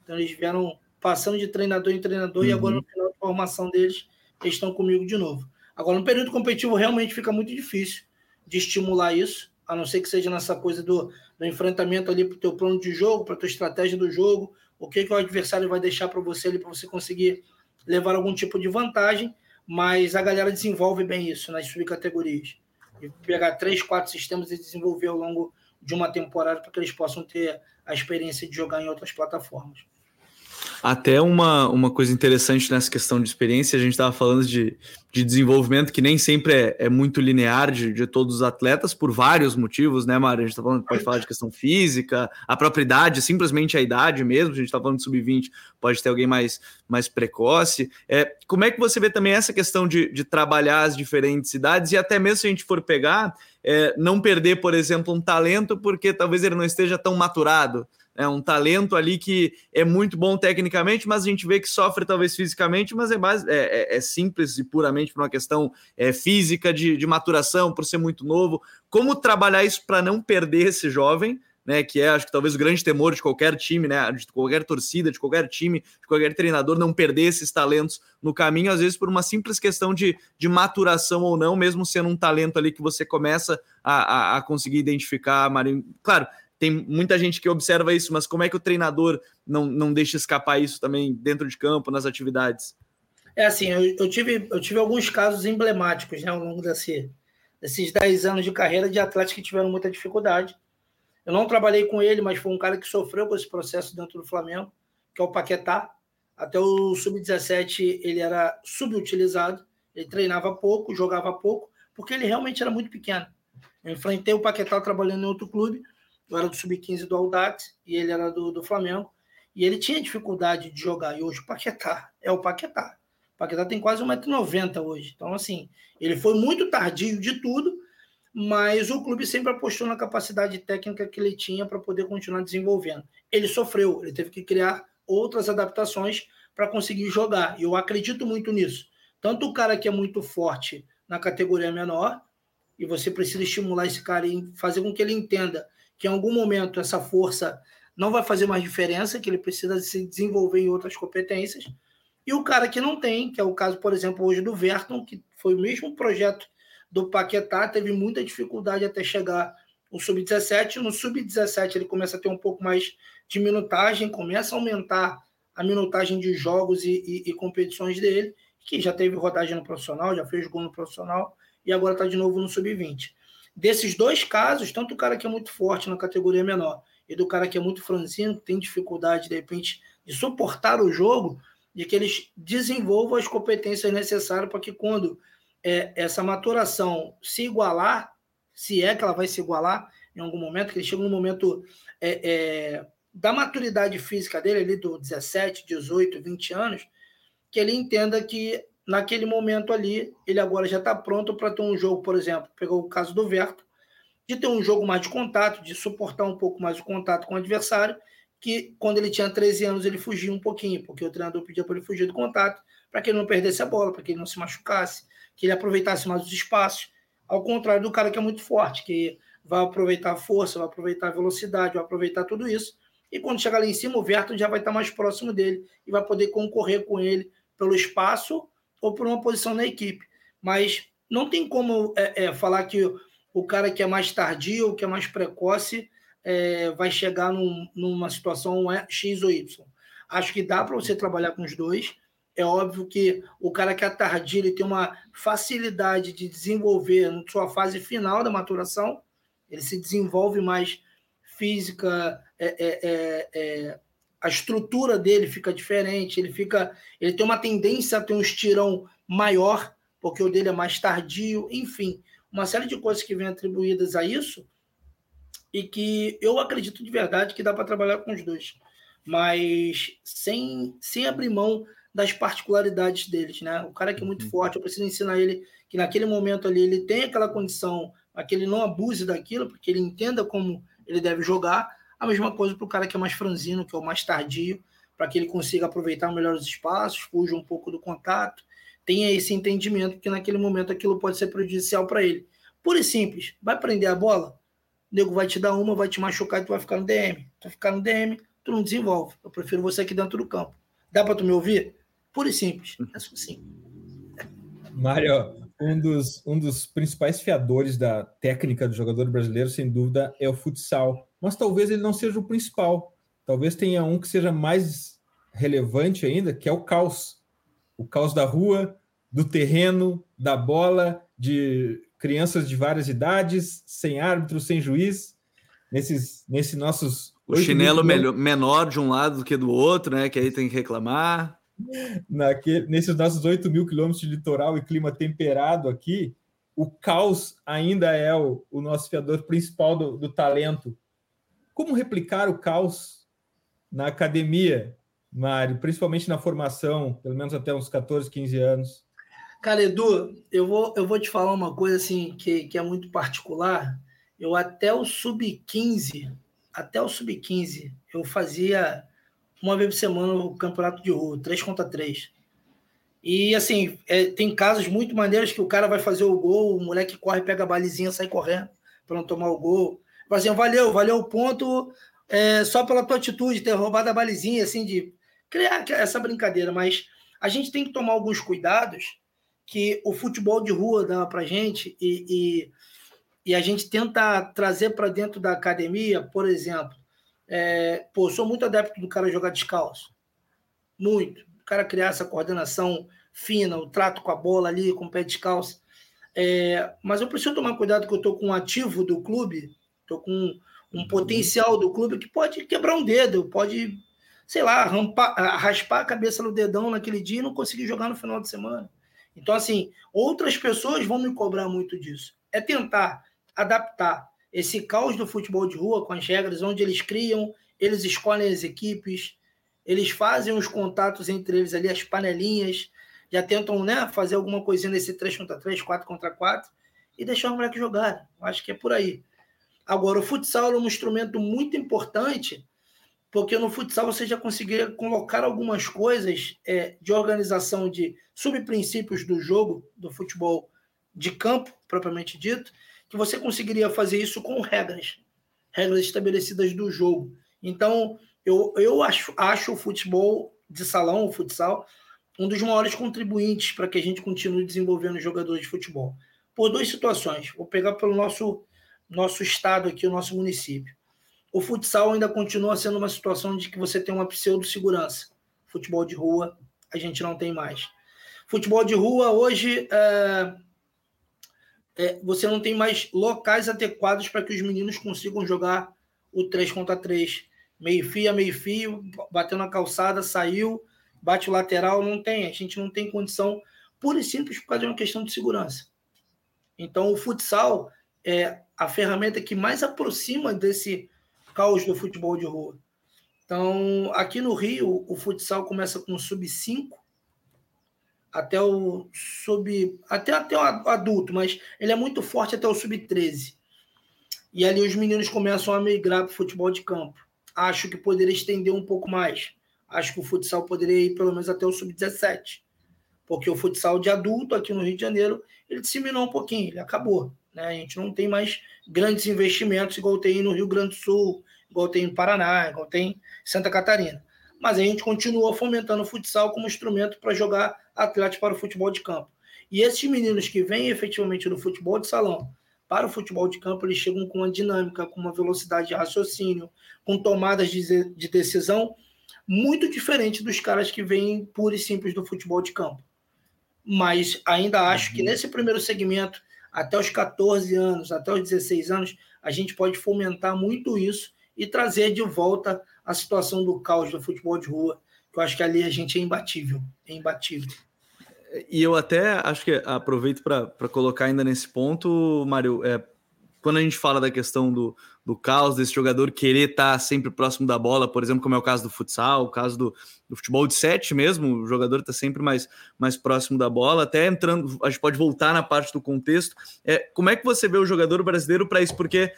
Então eles vieram passando de treinador em treinador uhum. e agora no final de formação deles, eles estão comigo de novo. Agora, no período competitivo, realmente fica muito difícil de estimular isso, a não ser que seja nessa coisa do, do enfrentamento ali para o teu plano de jogo, para a tua estratégia do jogo, o que, que o adversário vai deixar para você ali, para você conseguir levar algum tipo de vantagem, mas a galera desenvolve bem isso nas subcategorias. E pegar três, quatro sistemas e desenvolver ao longo de uma temporada para que eles possam ter a experiência de jogar em outras plataformas. Até uma, uma coisa interessante nessa questão de experiência, a gente estava falando de, de desenvolvimento que nem sempre é, é muito linear de, de, todos os atletas, por vários motivos, né, Mário? A gente tá falando, pode falar de questão física, a própria idade, simplesmente a idade mesmo, a gente está falando de sub-20, pode ter alguém mais, mais precoce. É, como é que você vê também essa questão de, de trabalhar as diferentes idades e até mesmo se a gente for pegar, é, não perder, por exemplo, um talento porque talvez ele não esteja tão maturado, é um talento ali que é muito bom tecnicamente, mas a gente vê que sofre talvez fisicamente, mas é, base, é, é, é simples e puramente por uma questão é, física de, de maturação, por ser muito novo. Como trabalhar isso para não perder esse jovem, né? Que é, acho que talvez o grande temor de qualquer time, né? De qualquer torcida, de qualquer time, de qualquer treinador, não perder esses talentos no caminho, às vezes por uma simples questão de, de maturação ou não, mesmo sendo um talento ali que você começa a, a, a conseguir identificar, Marinho. Claro, tem muita gente que observa isso, mas como é que o treinador não, não deixa escapar isso também dentro de campo, nas atividades? É assim, eu, eu tive, eu tive alguns casos emblemáticos né, ao longo desse, desses 10 anos de carreira de atletas que tiveram muita dificuldade. Eu não trabalhei com ele, mas foi um cara que sofreu com esse processo dentro do Flamengo, que é o Paquetá. Até o sub-17 ele era subutilizado, ele treinava pouco, jogava pouco, porque ele realmente era muito pequeno. Eu enfrentei o Paquetá trabalhando em outro clube, eu era do Sub-15 do Audax e ele era do, do Flamengo. E ele tinha dificuldade de jogar. E hoje o Paquetá é o Paquetá. O Paquetá tem quase 1,90m hoje. Então, assim, ele foi muito tardio de tudo, mas o clube sempre apostou na capacidade técnica que ele tinha para poder continuar desenvolvendo. Ele sofreu, ele teve que criar outras adaptações para conseguir jogar. E eu acredito muito nisso. Tanto o cara que é muito forte na categoria menor, e você precisa estimular esse cara e fazer com que ele entenda que em algum momento essa força não vai fazer mais diferença, que ele precisa se desenvolver em outras competências. E o cara que não tem, que é o caso, por exemplo, hoje do Verton, que foi o mesmo projeto do Paquetá, teve muita dificuldade até chegar o sub-17. No sub-17 ele começa a ter um pouco mais de minutagem, começa a aumentar a minutagem de jogos e, e, e competições dele, que já teve rodagem no profissional, já fez gol no profissional e agora está de novo no sub-20 desses dois casos, tanto o cara que é muito forte na categoria menor e do cara que é muito franzino, que tem dificuldade, de repente, de suportar o jogo, de que eles desenvolvam as competências necessárias para que quando é, essa maturação se igualar, se é que ela vai se igualar em algum momento, que ele chega no momento é, é, da maturidade física dele, ali do 17, 18, 20 anos, que ele entenda que naquele momento ali, ele agora já está pronto para ter um jogo, por exemplo, pegou o caso do Verto, de ter um jogo mais de contato, de suportar um pouco mais o contato com o adversário, que quando ele tinha 13 anos ele fugia um pouquinho, porque o treinador pedia para ele fugir do contato, para que ele não perdesse a bola, para que ele não se machucasse, que ele aproveitasse mais os espaços. Ao contrário do cara que é muito forte, que vai aproveitar a força, vai aproveitar a velocidade, vai aproveitar tudo isso. E quando chegar lá em cima, o Verton já vai estar mais próximo dele e vai poder concorrer com ele pelo espaço ou por uma posição na equipe. Mas não tem como é, é, falar que o cara que é mais tardio, que é mais precoce, é, vai chegar num, numa situação X ou Y. Acho que dá para você trabalhar com os dois. É óbvio que o cara que é tardio ele tem uma facilidade de desenvolver na sua fase final da maturação, ele se desenvolve mais física, é, é, é, é, a estrutura dele fica diferente, ele fica, ele tem uma tendência a ter um estirão maior, porque o dele é mais tardio, enfim, uma série de coisas que vêm atribuídas a isso e que eu acredito de verdade que dá para trabalhar com os dois, mas sem, sem abrir mão das particularidades deles, né? O cara que é muito uhum. forte, eu preciso ensinar ele que naquele momento ali ele tem aquela condição, para que ele não abuse daquilo, porque ele entenda como ele deve jogar. A mesma coisa para o cara que é mais franzino, que é o mais tardio, para que ele consiga aproveitar melhor os espaços, fuja um pouco do contato, tenha esse entendimento que naquele momento aquilo pode ser prejudicial para ele. Pura e simples, vai prender a bola, o nego vai te dar uma, vai te machucar e tu vai ficar no DM. Tu vai ficar no DM, tu não desenvolve. Eu prefiro você aqui dentro do campo. Dá para tu me ouvir? Pura e simples. É assim. Mário, um dos, um dos principais fiadores da técnica do jogador brasileiro, sem dúvida, é o futsal. Mas talvez ele não seja o principal. Talvez tenha um que seja mais relevante ainda, que é o caos. O caos da rua, do terreno, da bola, de crianças de várias idades, sem árbitro, sem juiz, nesses, nesses nossos. O chinelo melhor, menor de um lado do que do outro, né? Que aí tem que reclamar. Naquele, nesses nossos 8 mil quilômetros de litoral e clima temperado aqui, o caos ainda é o, o nosso fiador principal do, do talento. Como replicar o caos na academia, Mário, principalmente na formação, pelo menos até uns 14, 15 anos? Cara, Edu, eu vou, eu vou te falar uma coisa assim que, que é muito particular. Eu até o sub-15, até o sub-15, eu fazia uma vez por semana o campeonato de rua, 3 contra 3. E assim, é, tem casos muito maneiros que o cara vai fazer o gol, o moleque corre, pega a balizinha, sai correndo para não tomar o gol. Assim, valeu, valeu o ponto é, só pela tua atitude, ter roubado a balizinha, assim, de criar essa brincadeira. Mas a gente tem que tomar alguns cuidados que o futebol de rua dá para gente e, e, e, a gente tenta trazer para dentro da academia, por exemplo. É, pô, sou muito adepto do cara jogar descalço. Muito. O cara criar essa coordenação fina, o trato com a bola ali, com o pé descalço. É, mas eu preciso tomar cuidado que eu estou com um ativo do clube, estou com um, um potencial do clube que pode quebrar um dedo, pode, sei lá, rampar, raspar a cabeça no dedão naquele dia e não conseguir jogar no final de semana. Então, assim, outras pessoas vão me cobrar muito disso. É tentar adaptar esse caos do futebol de rua com as regras, onde eles criam, eles escolhem as equipes, eles fazem os contatos entre eles ali, as panelinhas, já tentam né, fazer alguma coisinha nesse 3 contra 3, 4 contra 4 e deixar os moleques jogarem. Acho que é por aí. Agora, o futsal é um instrumento muito importante porque no futsal você já conseguiria colocar algumas coisas é, de organização de subprincípios do jogo, do futebol de campo, propriamente dito, que você conseguiria fazer isso com regras, regras estabelecidas do jogo. Então, eu, eu acho, acho o futebol de salão, o futsal, um dos maiores contribuintes para que a gente continue desenvolvendo jogadores de futebol. Por duas situações. Vou pegar pelo nosso, nosso estado aqui, o nosso município o futsal ainda continua sendo uma situação de que você tem uma pseudo-segurança. Futebol de rua, a gente não tem mais. Futebol de rua, hoje, é, é, você não tem mais locais adequados para que os meninos consigam jogar o 3 contra 3. Meio-fio a meio-fio, bateu na calçada, saiu, bate o lateral, não tem. A gente não tem condição, pura e simples, por causa de uma questão de segurança. Então, o futsal é a ferramenta que mais aproxima desse caos do futebol de rua. Então, aqui no Rio, o futsal começa com o sub-5 até o sub até até o adulto, mas ele é muito forte até o sub-13. E ali os meninos começam a migrar para o futebol de campo. Acho que poderia estender um pouco mais. Acho que o futsal poderia ir pelo menos até o sub-17. porque o futsal de adulto aqui no Rio de Janeiro, ele disseminou um pouquinho, ele acabou. Né? A gente não tem mais grandes investimentos igual tem no Rio Grande do Sul, igual tem no Paraná, igual tem em Santa Catarina. Mas a gente continua fomentando o futsal como instrumento para jogar atletas para o futebol de campo. E esses meninos que vêm efetivamente do futebol de salão para o futebol de campo, eles chegam com uma dinâmica, com uma velocidade de raciocínio, com tomadas de, de decisão muito diferente dos caras que vêm pura e simples do futebol de campo. Mas ainda acho uhum. que nesse primeiro segmento, até os 14 anos, até os 16 anos, a gente pode fomentar muito isso e trazer de volta a situação do caos do futebol de rua, que eu acho que ali a gente é imbatível, é imbatível. E eu até acho que aproveito para colocar ainda nesse ponto, Mário, é, quando a gente fala da questão do, do caos, desse jogador querer estar tá sempre próximo da bola, por exemplo, como é o caso do futsal, o caso do, do futebol de sete mesmo, o jogador está sempre mais, mais próximo da bola, até entrando, a gente pode voltar na parte do contexto. É, como é que você vê o jogador brasileiro para isso? Porque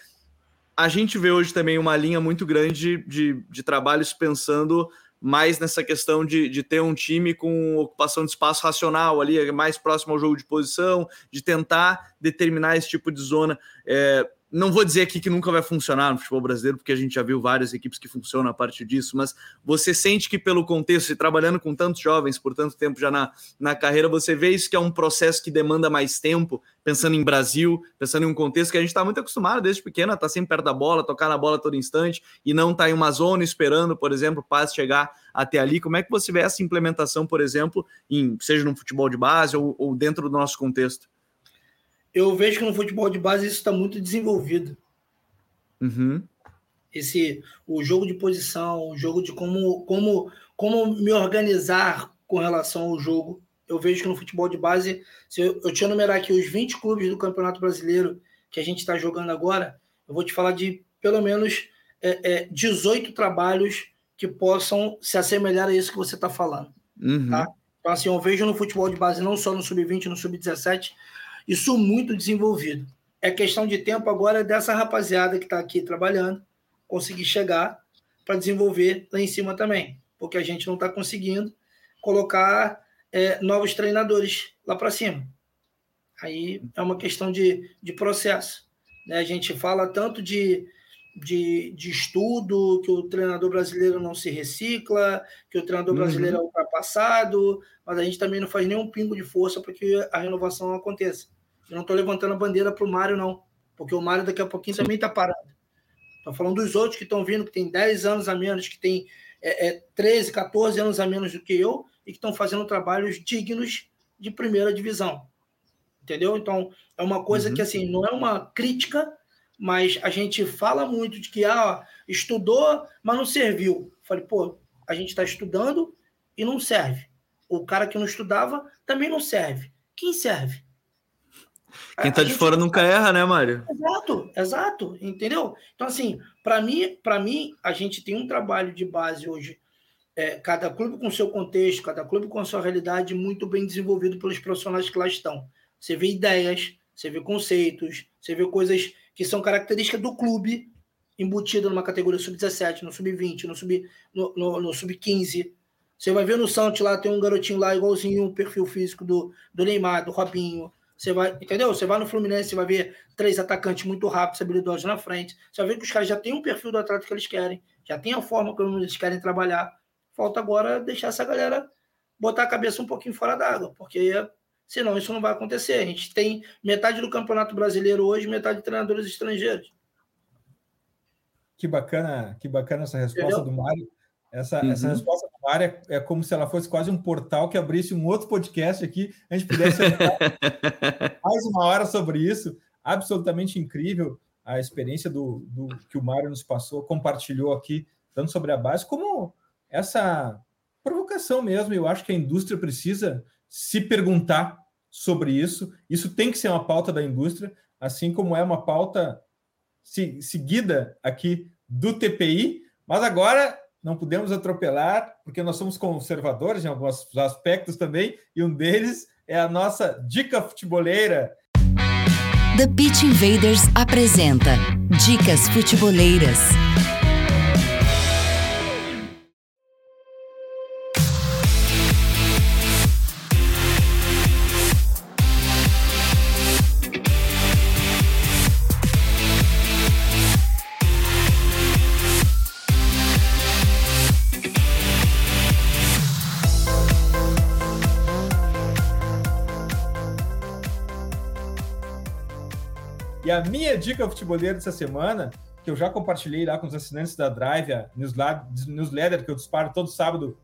a gente vê hoje também uma linha muito grande de, de trabalhos pensando mais nessa questão de, de ter um time com ocupação de espaço racional ali, mais próximo ao jogo de posição, de tentar determinar esse tipo de zona. É, não vou dizer aqui que nunca vai funcionar no futebol brasileiro, porque a gente já viu várias equipes que funcionam a partir disso, mas você sente que pelo contexto, e trabalhando com tantos jovens por tanto tempo já na, na carreira, você vê isso que é um processo que demanda mais tempo, pensando em Brasil, pensando em um contexto que a gente está muito acostumado desde pequeno a estar tá sempre perto da bola, tocar na bola todo instante, e não tá em uma zona esperando, por exemplo, o passe chegar até ali. Como é que você vê essa implementação, por exemplo, em, seja no futebol de base ou, ou dentro do nosso contexto? Eu vejo que no futebol de base isso está muito desenvolvido. Uhum. Esse, o jogo de posição, o jogo de como, como, como me organizar com relação ao jogo. Eu vejo que no futebol de base, se eu, eu tinha numerar aqui os 20 clubes do Campeonato Brasileiro que a gente está jogando agora, eu vou te falar de pelo menos é, é, 18 trabalhos que possam se assemelhar a isso que você está falando. Uhum. Tá? Então, assim, eu vejo no futebol de base, não só no sub-20, no sub-17, isso muito desenvolvido. É questão de tempo agora dessa rapaziada que está aqui trabalhando conseguir chegar para desenvolver lá em cima também, porque a gente não está conseguindo colocar é, novos treinadores lá para cima. Aí é uma questão de, de processo. Né? A gente fala tanto de, de, de estudo, que o treinador brasileiro não se recicla, que o treinador uhum. brasileiro é ultrapassado, mas a gente também não faz nenhum pingo de força para que a renovação aconteça. Eu não estou levantando a bandeira para o Mário, não. Porque o Mário daqui a pouquinho também está parado. Estou falando dos outros que estão vindo, que tem 10 anos a menos, que tem é, é, 13, 14 anos a menos do que eu, e que estão fazendo trabalhos dignos de primeira divisão. Entendeu? Então, é uma coisa uhum. que, assim, não é uma crítica, mas a gente fala muito de que, ah, estudou, mas não serviu. Falei, pô, a gente está estudando e não serve. O cara que não estudava também não serve. Quem serve? Quem tá de fora nunca erra, né, Mário? Exato, exato, entendeu? Então, assim, para mim, para mim, a gente tem um trabalho de base hoje, é, cada clube com seu contexto, cada clube com a sua realidade muito bem desenvolvido pelos profissionais que lá estão. Você vê ideias, você vê conceitos, você vê coisas que são características do clube embutido numa categoria sub-17, no sub-20, no sub-15. No, no, no sub você vai ver no Santos lá, tem um garotinho lá igualzinho o perfil físico do, do Neymar, do Robinho. Você vai, entendeu? Você vai no Fluminense, você vai ver três atacantes muito rápidos, habilidosos na frente. Você vai ver que os caras já têm um perfil do atleta que eles querem, já tem a forma como eles querem trabalhar. Falta agora deixar essa galera botar a cabeça um pouquinho fora d'água, porque senão isso não vai acontecer. A gente tem metade do Campeonato Brasileiro hoje, metade de treinadores estrangeiros. Que bacana, que bacana essa resposta entendeu? do Mário. Essa, uhum. essa resposta do área é como se ela fosse quase um portal que abrisse um outro podcast aqui, a gente pudesse mais uma hora sobre isso. Absolutamente incrível a experiência do, do que o Mário nos passou, compartilhou aqui, tanto sobre a base, como essa provocação mesmo. Eu acho que a indústria precisa se perguntar sobre isso. Isso tem que ser uma pauta da indústria, assim como é uma pauta seguida aqui do TPI. Mas agora não podemos atropelar, porque nós somos conservadores em alguns aspectos também, e um deles é a nossa dica futeboleira. The Pitch Invaders apresenta Dicas Futeboleiras. A minha dica futebolera dessa semana, que eu já compartilhei lá com os assinantes da Drive, a newsletter que eu disparo todo sábado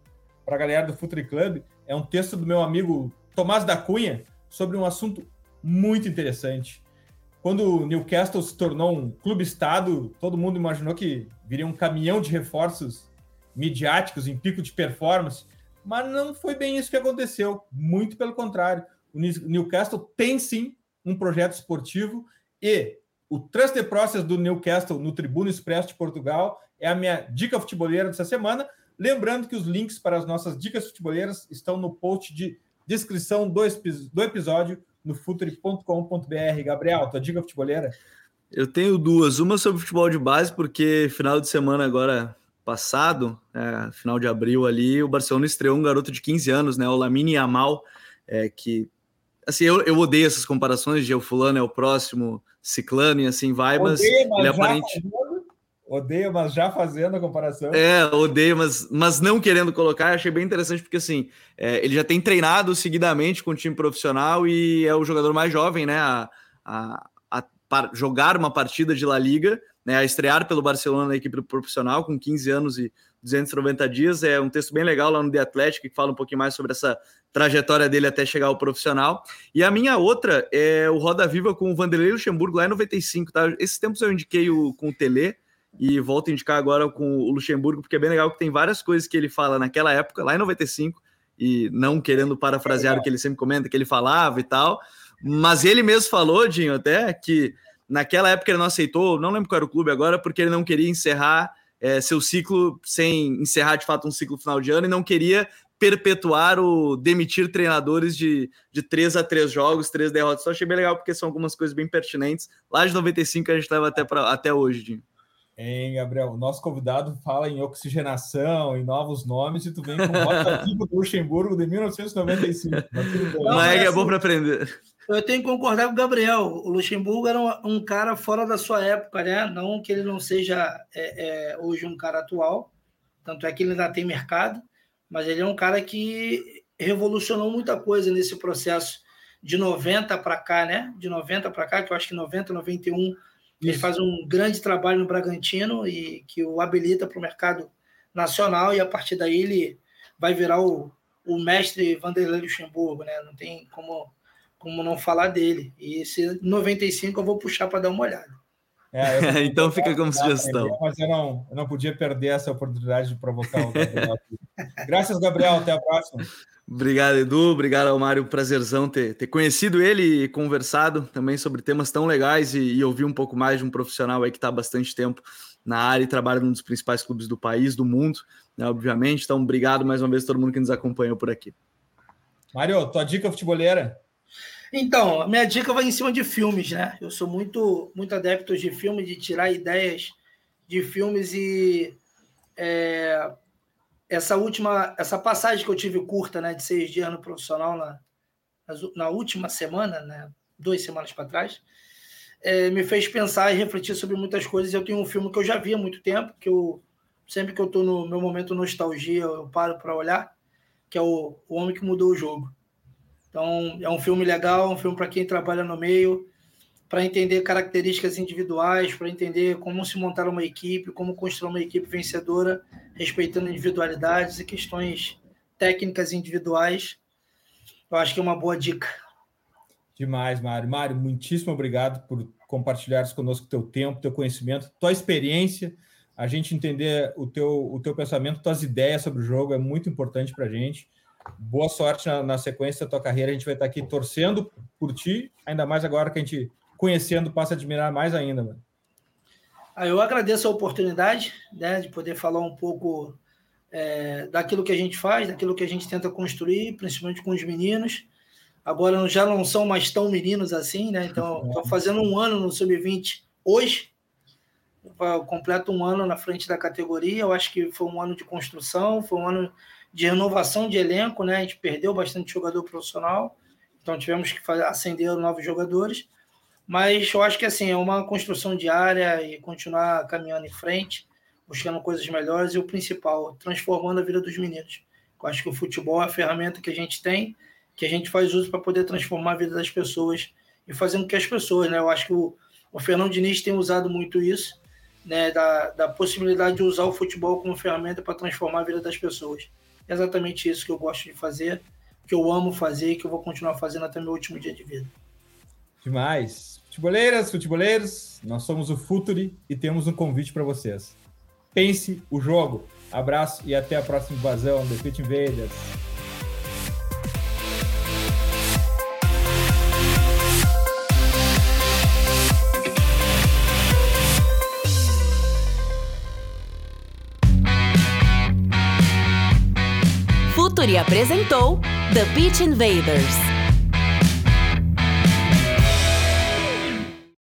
para a galera do Futuri Club, é um texto do meu amigo Tomás da Cunha sobre um assunto muito interessante. Quando o Newcastle se tornou um clube-estado, todo mundo imaginou que viria um caminhão de reforços midiáticos em pico de performance, mas não foi bem isso que aconteceu. Muito pelo contrário. O Newcastle tem sim um projeto esportivo e o Trust the Process do Newcastle no Tribuno Expresso de Portugal é a minha dica futeboleira dessa semana. Lembrando que os links para as nossas dicas futeboleiras estão no post de descrição do, do episódio no futuri.com.br. Gabriel, tua dica futeboleira? Eu tenho duas. Uma sobre futebol de base, porque final de semana agora passado, é, final de abril ali, o Barcelona estreou um garoto de 15 anos, né, o Lamine Yamal, é, que assim, eu, eu odeio essas comparações de o fulano é o próximo, ciclano e assim vai, mas, odeio, mas ele aparente... Fazendo, odeio, mas já fazendo a comparação. É, odeio, mas, mas não querendo colocar, achei bem interessante porque assim, é, ele já tem treinado seguidamente com o time profissional e é o jogador mais jovem, né, a, a, a, a jogar uma partida de La Liga, né, a estrear pelo Barcelona na equipe profissional com 15 anos e 290 dias. É um texto bem legal lá no The Athletic que fala um pouquinho mais sobre essa trajetória dele até chegar ao profissional. E a minha outra é o Roda Viva com o Vanderlei Luxemburgo lá em 95, tá? Esses tempos eu indiquei o, com o Tele e volto a indicar agora com o Luxemburgo, porque é bem legal que tem várias coisas que ele fala naquela época, lá em 95, e não querendo parafrasear o que ele sempre comenta, que ele falava e tal, mas ele mesmo falou, Dinho, até que Naquela época ele não aceitou, não lembro qual era o clube agora, porque ele não queria encerrar é, seu ciclo sem encerrar de fato um ciclo final de ano e não queria perpetuar o demitir treinadores de, de três a três jogos, três derrotas. Só achei bem legal porque são algumas coisas bem pertinentes. Lá de 95 a gente leva até, pra, até hoje, Dinho. Hein, Gabriel? O nosso convidado fala em oxigenação, em novos nomes, e tu vem com Rota do Luxemburgo de 1995. Mas é, é bom para aprender. Eu tenho que concordar com o Gabriel. O Luxemburgo era um, um cara fora da sua época, né? Não que ele não seja é, é, hoje um cara atual, tanto é que ele ainda tem mercado, mas ele é um cara que revolucionou muita coisa nesse processo de 90 para cá, né? De 90 para cá, que eu acho que 90, 91, Isso. ele faz um grande trabalho no Bragantino e que o habilita para o mercado nacional e a partir daí ele vai virar o, o mestre Vanderlei Luxemburgo, né? Não tem como como não falar dele. E esse 95 eu vou puxar para dar uma olhada. É, então fica como sugestão. Mas eu não, eu não podia perder essa oportunidade de provocar o Gabriel. Graças, Gabriel. Até a próxima. Obrigado, Edu. Obrigado ao Mário. Prazerzão ter, ter conhecido ele e conversado também sobre temas tão legais e, e ouvir um pouco mais de um profissional aí que está há bastante tempo na área e trabalha num dos principais clubes do país, do mundo, né, obviamente. Então, obrigado mais uma vez a todo mundo que nos acompanhou por aqui. Mário, tua dica futebolera? Então, a minha dica vai em cima de filmes, né? Eu sou muito, muito adepto de filmes, de tirar ideias de filmes e é, essa última, essa passagem que eu tive curta, né, de seis dias no profissional na, na última semana, né, duas semanas para trás, é, me fez pensar e refletir sobre muitas coisas. Eu tenho um filme que eu já vi há muito tempo, que eu sempre que eu estou no meu momento nostalgia, eu paro para olhar, que é o, o Homem que Mudou o Jogo. Então, é um filme legal, um filme para quem trabalha no meio, para entender características individuais, para entender como se montar uma equipe, como construir uma equipe vencedora, respeitando individualidades e questões técnicas individuais. Eu acho que é uma boa dica. Demais, Mário. Mário, muitíssimo obrigado por compartilhares conosco teu tempo, teu conhecimento, tua experiência. A gente entender o teu, o teu pensamento, tuas ideias sobre o jogo é muito importante para a gente boa sorte na, na, sequência da tua carreira. A gente vai estar aqui torcendo por ti, ainda mais agora que a gente conhecendo passa a admirar mais ainda, mano. Ah, eu agradeço a oportunidade né, de poder falar um pouco é, daquilo que a gente faz, daquilo que a gente tenta construir, principalmente com os meninos. Agora já não são mais tão meninos assim, né? Então, estou fazendo um ano no Sub-20 hoje. Eu completo um ano na frente da categoria. Eu acho que foi um ano de construção, foi um ano de renovação de elenco, né? A gente perdeu bastante jogador profissional, então tivemos que fazer, acender novos jogadores. Mas eu acho que assim é uma construção diária e continuar caminhando em frente, buscando coisas melhores e o principal, transformando a vida dos meninos. Eu acho que o futebol é a ferramenta que a gente tem, que a gente faz uso para poder transformar a vida das pessoas e fazer com que as pessoas, né? Eu acho que o, O Fernando Diniz tem usado muito isso, né, da, da possibilidade de usar o futebol como ferramenta para transformar a vida das pessoas. É exatamente isso que eu gosto de fazer, que eu amo fazer e que eu vou continuar fazendo até meu último dia de vida. Demais. Futeboleiras, futeboleiros, nós somos o Futuri e temos um convite para vocês. Pense o jogo. Abraço e até a próxima invasão do Pit Invaders. Futuri apresentou The Pitch Invaders.